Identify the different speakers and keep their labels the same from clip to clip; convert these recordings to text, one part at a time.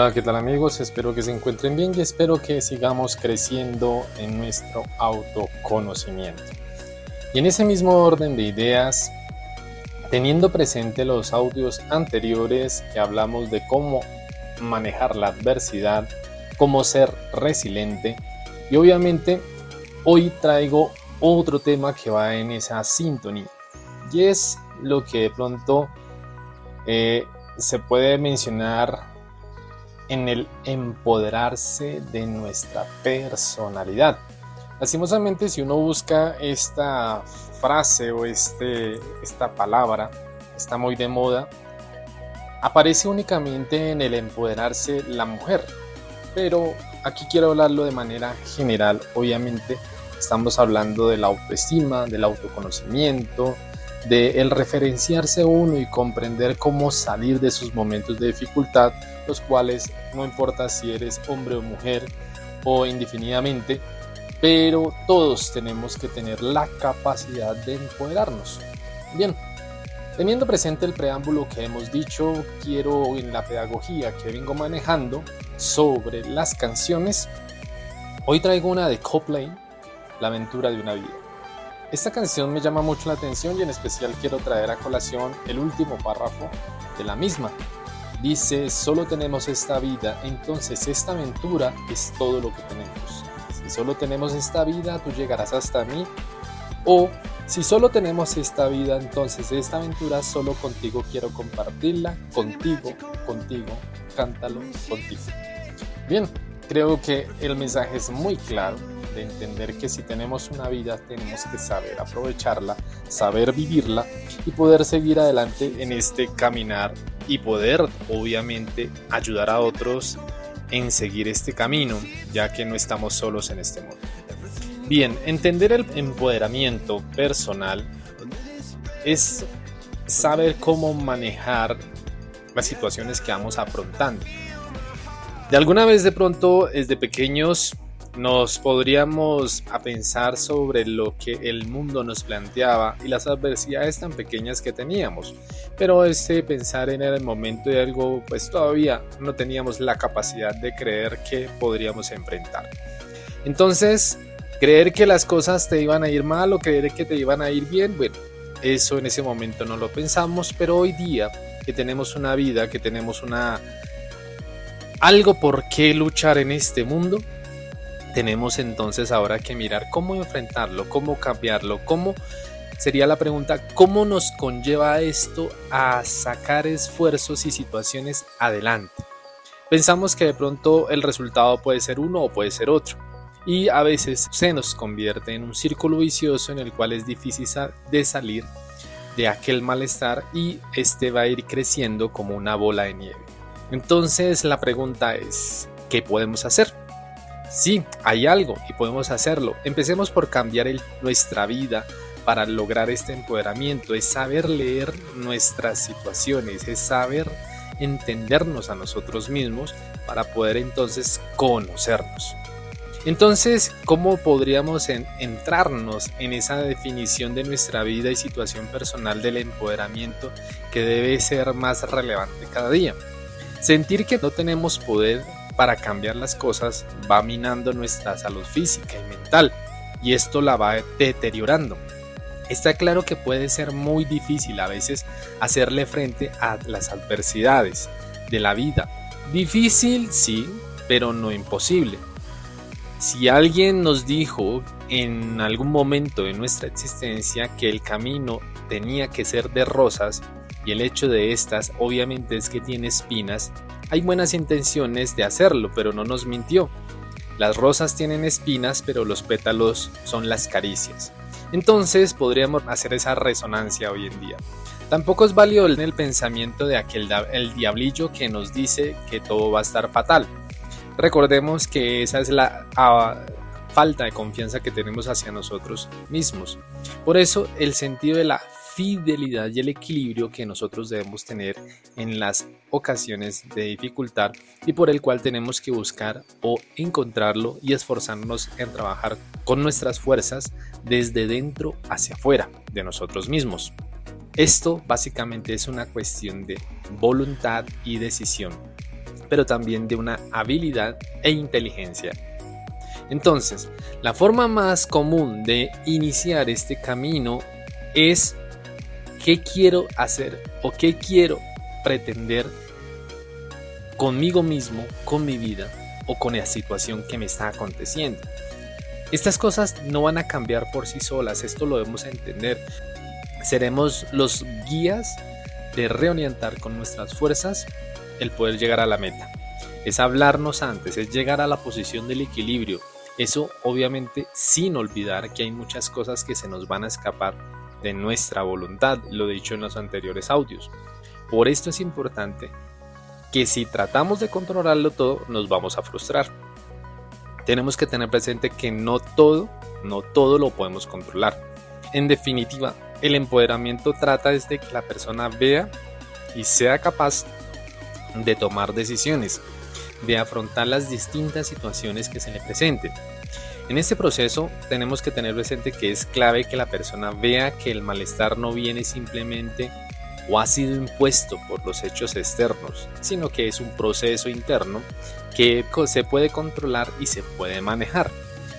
Speaker 1: Hola, ¿qué tal amigos? Espero que se encuentren bien y espero que sigamos creciendo en nuestro autoconocimiento. Y en ese mismo orden de ideas, teniendo presente los audios anteriores que hablamos de cómo manejar la adversidad, cómo ser resiliente y obviamente hoy traigo otro tema que va en esa sintonía y es lo que de pronto eh, se puede mencionar en el empoderarse de nuestra personalidad. Lastimosamente, si uno busca esta frase o este, esta palabra, está muy de moda, aparece únicamente en el empoderarse la mujer. Pero aquí quiero hablarlo de manera general. Obviamente, estamos hablando de la autoestima, del autoconocimiento, de el referenciarse uno y comprender cómo salir de sus momentos de dificultad, los cuales no importa si eres hombre o mujer o indefinidamente, pero todos tenemos que tener la capacidad de empoderarnos. Bien, teniendo presente el preámbulo que hemos dicho, quiero en la pedagogía que vengo manejando sobre las canciones, hoy traigo una de Copley, La aventura de una vida. Esta canción me llama mucho la atención y en especial quiero traer a colación el último párrafo de la misma. Dice, solo tenemos esta vida, entonces esta aventura es todo lo que tenemos. Si solo tenemos esta vida, tú llegarás hasta mí. O si solo tenemos esta vida, entonces esta aventura solo contigo quiero compartirla, contigo, contigo, cántalo contigo. Bien, creo que el mensaje es muy claro de entender que si tenemos una vida tenemos que saber aprovecharla, saber vivirla y poder seguir adelante en este caminar y poder obviamente ayudar a otros en seguir este camino, ya que no estamos solos en este mundo. Bien, entender el empoderamiento personal es saber cómo manejar las situaciones que vamos afrontando. De alguna vez de pronto, desde pequeños, nos podríamos a pensar sobre lo que el mundo nos planteaba y las adversidades tan pequeñas que teníamos. Pero este pensar en el momento de algo, pues todavía no teníamos la capacidad de creer que podríamos enfrentar. Entonces, creer que las cosas te iban a ir mal o creer que te iban a ir bien, bueno, eso en ese momento no lo pensamos, pero hoy día que tenemos una vida, que tenemos una algo por qué luchar en este mundo, tenemos entonces ahora que mirar cómo enfrentarlo, cómo cambiarlo, cómo sería la pregunta, ¿cómo nos conlleva esto a sacar esfuerzos y situaciones adelante? Pensamos que de pronto el resultado puede ser uno o puede ser otro. Y a veces se nos convierte en un círculo vicioso en el cual es difícil de salir de aquel malestar y este va a ir creciendo como una bola de nieve. Entonces la pregunta es, ¿qué podemos hacer? Sí, hay algo y podemos hacerlo. Empecemos por cambiar nuestra vida para lograr este empoderamiento. Es saber leer nuestras situaciones, es saber entendernos a nosotros mismos para poder entonces conocernos. Entonces, ¿cómo podríamos entrarnos en esa definición de nuestra vida y situación personal del empoderamiento que debe ser más relevante cada día? Sentir que no tenemos poder para cambiar las cosas va minando nuestra salud física y mental y esto la va deteriorando. Está claro que puede ser muy difícil a veces hacerle frente a las adversidades de la vida. Difícil sí, pero no imposible. Si alguien nos dijo en algún momento de nuestra existencia que el camino tenía que ser de rosas y el hecho de estas obviamente es que tiene espinas, hay buenas intenciones de hacerlo, pero no nos mintió. Las rosas tienen espinas, pero los pétalos son las caricias. Entonces podríamos hacer esa resonancia hoy en día. Tampoco es válido el pensamiento de aquel el diablillo que nos dice que todo va a estar fatal. Recordemos que esa es la ah, falta de confianza que tenemos hacia nosotros mismos. Por eso el sentido de la fidelidad y el equilibrio que nosotros debemos tener en las ocasiones de dificultad y por el cual tenemos que buscar o encontrarlo y esforzarnos en trabajar con nuestras fuerzas desde dentro hacia afuera de nosotros mismos. Esto básicamente es una cuestión de voluntad y decisión. pero también de una habilidad e inteligencia. Entonces, la forma más común de iniciar este camino es qué quiero hacer o qué quiero pretender conmigo mismo, con mi vida o con la situación que me está aconteciendo. Estas cosas no van a cambiar por sí solas, esto lo debemos entender. Seremos los guías de reorientar con nuestras fuerzas el poder llegar a la meta. Es hablarnos antes, es llegar a la posición del equilibrio. Eso obviamente sin olvidar que hay muchas cosas que se nos van a escapar de nuestra voluntad, lo dicho en los anteriores audios. Por esto es importante que si tratamos de controlarlo todo, nos vamos a frustrar. Tenemos que tener presente que no todo, no todo lo podemos controlar. En definitiva, el empoderamiento trata de que la persona vea y sea capaz de tomar decisiones, de afrontar las distintas situaciones que se le presenten. En este proceso tenemos que tener presente que es clave que la persona vea que el malestar no viene simplemente o ha sido impuesto por los hechos externos, sino que es un proceso interno que se puede controlar y se puede manejar.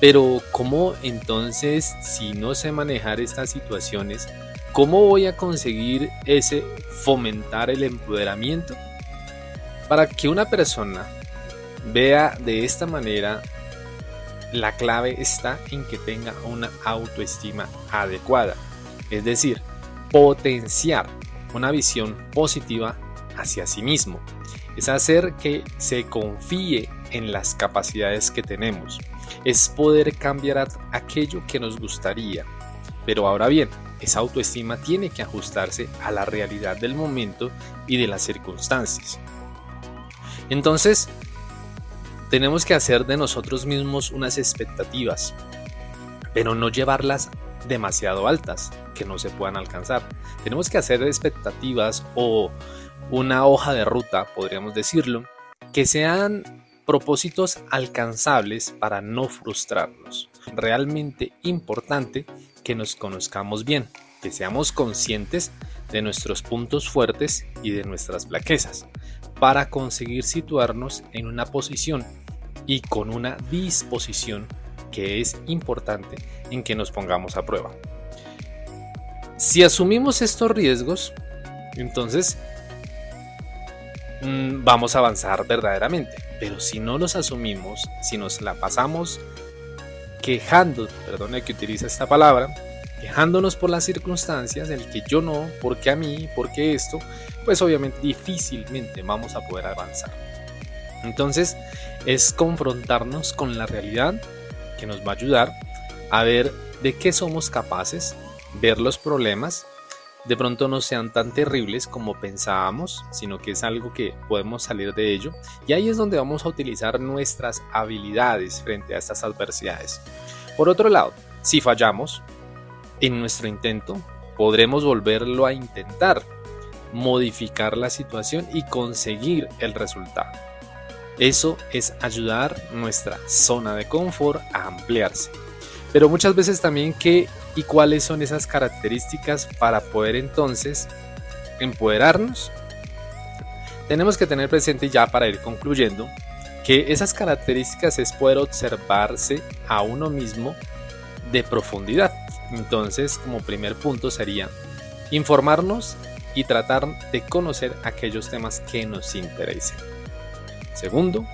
Speaker 1: Pero ¿cómo entonces, si no sé manejar estas situaciones, cómo voy a conseguir ese fomentar el empoderamiento? Para que una persona vea de esta manera la clave está en que tenga una autoestima adecuada, es decir, potenciar una visión positiva hacia sí mismo, es hacer que se confíe en las capacidades que tenemos, es poder cambiar aquello que nos gustaría. Pero ahora bien, esa autoestima tiene que ajustarse a la realidad del momento y de las circunstancias. Entonces, tenemos que hacer de nosotros mismos unas expectativas, pero no llevarlas demasiado altas que no se puedan alcanzar. Tenemos que hacer expectativas o una hoja de ruta, podríamos decirlo, que sean propósitos alcanzables para no frustrarnos. Realmente importante que nos conozcamos bien, que seamos conscientes de nuestros puntos fuertes y de nuestras flaquezas, para conseguir situarnos en una posición y con una disposición que es importante en que nos pongamos a prueba. Si asumimos estos riesgos, entonces mm, vamos a avanzar verdaderamente. Pero si no los asumimos, si nos la pasamos quejando, perdone que utilice esta palabra, quejándonos por las circunstancias, el que yo no, porque a mí, porque esto, pues obviamente difícilmente vamos a poder avanzar. Entonces es confrontarnos con la realidad que nos va a ayudar a ver de qué somos capaces, ver los problemas, de pronto no sean tan terribles como pensábamos, sino que es algo que podemos salir de ello. Y ahí es donde vamos a utilizar nuestras habilidades frente a estas adversidades. Por otro lado, si fallamos en nuestro intento, podremos volverlo a intentar, modificar la situación y conseguir el resultado. Eso es ayudar nuestra zona de confort a ampliarse. Pero muchas veces también qué y cuáles son esas características para poder entonces empoderarnos. Tenemos que tener presente ya para ir concluyendo que esas características es poder observarse a uno mismo de profundidad. Entonces, como primer punto sería informarnos y tratar de conocer aquellos temas que nos interesen. Segundo,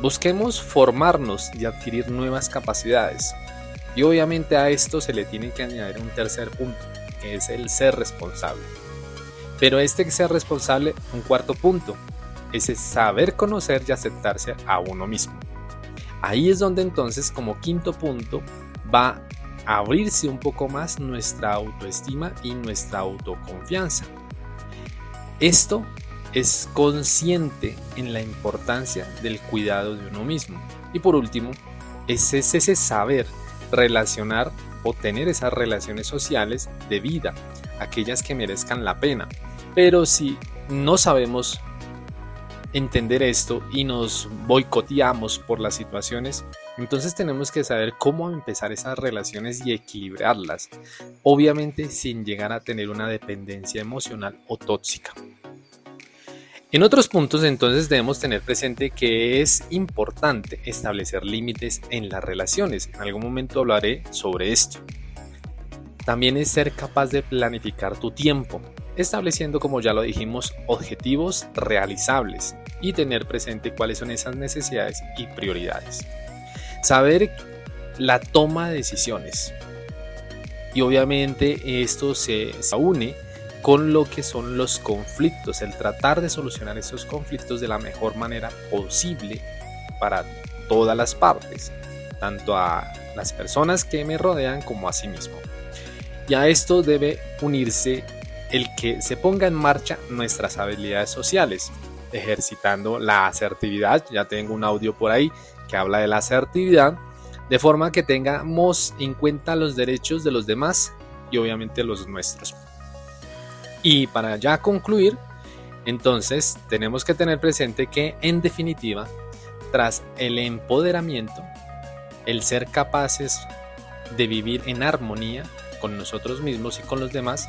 Speaker 1: busquemos formarnos y adquirir nuevas capacidades. Y obviamente a esto se le tiene que añadir un tercer punto, que es el ser responsable. Pero este ser responsable, un cuarto punto, es el saber conocer y aceptarse a uno mismo. Ahí es donde entonces como quinto punto va abrirse un poco más nuestra autoestima y nuestra autoconfianza. Esto es consciente en la importancia del cuidado de uno mismo. Y por último, es ese saber relacionar o tener esas relaciones sociales de vida, aquellas que merezcan la pena. Pero si no sabemos entender esto y nos boicoteamos por las situaciones, entonces tenemos que saber cómo empezar esas relaciones y equilibrarlas, obviamente sin llegar a tener una dependencia emocional o tóxica. En otros puntos entonces debemos tener presente que es importante establecer límites en las relaciones. En algún momento hablaré sobre esto. También es ser capaz de planificar tu tiempo, estableciendo, como ya lo dijimos, objetivos realizables y tener presente cuáles son esas necesidades y prioridades. Saber la toma de decisiones. Y obviamente esto se une con lo que son los conflictos, el tratar de solucionar esos conflictos de la mejor manera posible para todas las partes, tanto a las personas que me rodean como a sí mismo. Y a esto debe unirse el que se ponga en marcha nuestras habilidades sociales, ejercitando la asertividad, ya tengo un audio por ahí que habla de la asertividad, de forma que tengamos en cuenta los derechos de los demás y obviamente los nuestros. Y para ya concluir, entonces tenemos que tener presente que en definitiva, tras el empoderamiento, el ser capaces de vivir en armonía con nosotros mismos y con los demás,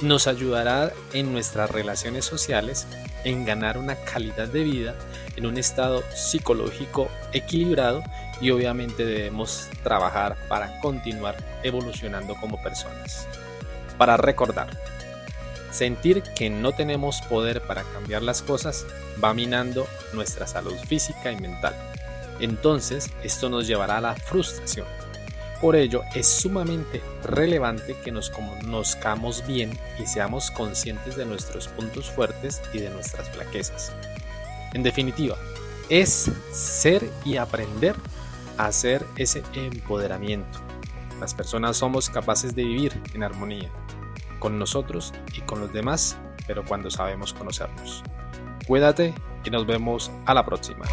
Speaker 1: nos ayudará en nuestras relaciones sociales en ganar una calidad de vida en un estado psicológico equilibrado y obviamente debemos trabajar para continuar evolucionando como personas. Para recordar, Sentir que no tenemos poder para cambiar las cosas va minando nuestra salud física y mental. Entonces, esto nos llevará a la frustración. Por ello, es sumamente relevante que nos conozcamos bien y seamos conscientes de nuestros puntos fuertes y de nuestras flaquezas. En definitiva, es ser y aprender a hacer ese empoderamiento. Las personas somos capaces de vivir en armonía con nosotros y con los demás, pero cuando sabemos conocernos. Cuídate y nos vemos a la próxima.